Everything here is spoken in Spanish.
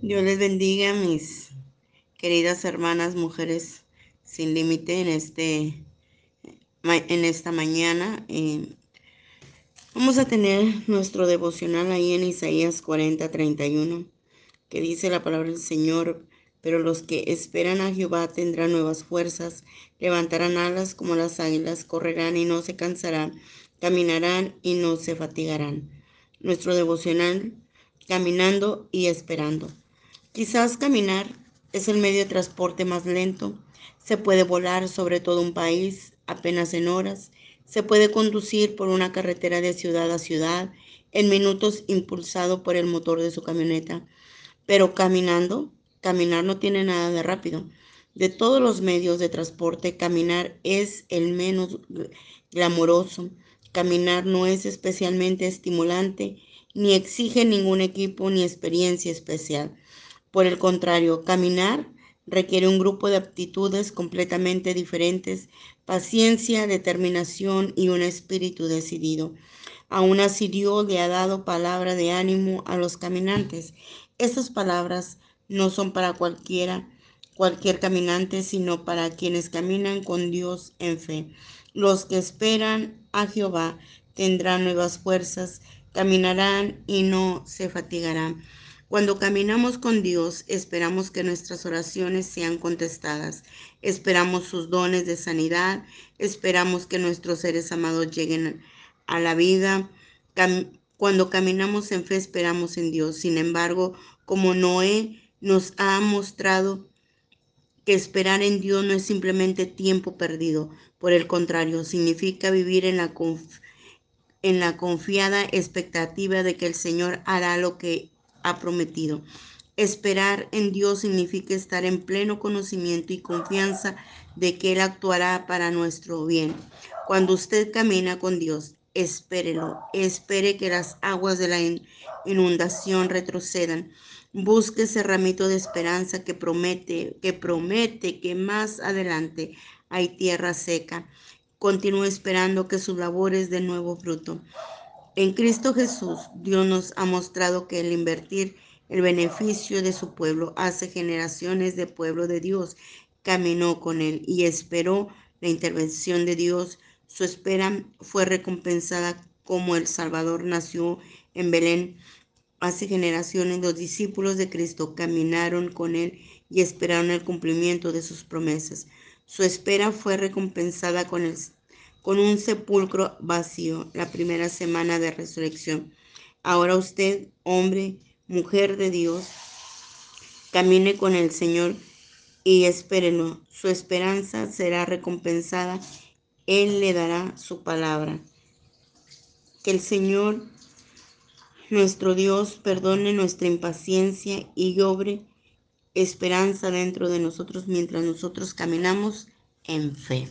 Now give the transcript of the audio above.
Dios les bendiga, mis queridas hermanas, mujeres sin límite en, este, en esta mañana. Eh, vamos a tener nuestro devocional ahí en Isaías 40, 31, que dice la palabra del Señor, pero los que esperan a Jehová tendrán nuevas fuerzas, levantarán alas como las águilas, correrán y no se cansarán, caminarán y no se fatigarán. Nuestro devocional, caminando y esperando. Quizás caminar es el medio de transporte más lento. Se puede volar sobre todo un país apenas en horas. Se puede conducir por una carretera de ciudad a ciudad en minutos impulsado por el motor de su camioneta. Pero caminando, caminar no tiene nada de rápido. De todos los medios de transporte, caminar es el menos glamoroso. Caminar no es especialmente estimulante, ni exige ningún equipo ni experiencia especial. Por el contrario, caminar requiere un grupo de aptitudes completamente diferentes, paciencia, determinación y un espíritu decidido. Aún así Dios le ha dado palabra de ánimo a los caminantes. Estas palabras no son para cualquiera, cualquier caminante, sino para quienes caminan con Dios en fe. Los que esperan a Jehová tendrán nuevas fuerzas, caminarán y no se fatigarán. Cuando caminamos con Dios, esperamos que nuestras oraciones sean contestadas, esperamos sus dones de sanidad, esperamos que nuestros seres amados lleguen a la vida. Cuando caminamos en fe, esperamos en Dios. Sin embargo, como Noé nos ha mostrado que esperar en Dios no es simplemente tiempo perdido, por el contrario, significa vivir en la, en la confiada expectativa de que el Señor hará lo que prometido. Esperar en Dios significa estar en pleno conocimiento y confianza de que Él actuará para nuestro bien. Cuando usted camina con Dios, espérelo, espere que las aguas de la inundación retrocedan. Busque ese ramito de esperanza que promete, que promete que más adelante hay tierra seca. Continúe esperando que sus labores den nuevo fruto. En Cristo Jesús, Dios nos ha mostrado que el invertir el beneficio de su pueblo hace generaciones de pueblo de Dios. Caminó con él y esperó la intervención de Dios. Su espera fue recompensada como el Salvador nació en Belén. Hace generaciones los discípulos de Cristo caminaron con él y esperaron el cumplimiento de sus promesas. Su espera fue recompensada con el con un sepulcro vacío la primera semana de resurrección. Ahora usted, hombre, mujer de Dios, camine con el Señor y espérenlo. Su esperanza será recompensada. Él le dará su palabra. Que el Señor, nuestro Dios, perdone nuestra impaciencia y obre esperanza dentro de nosotros mientras nosotros caminamos en fe.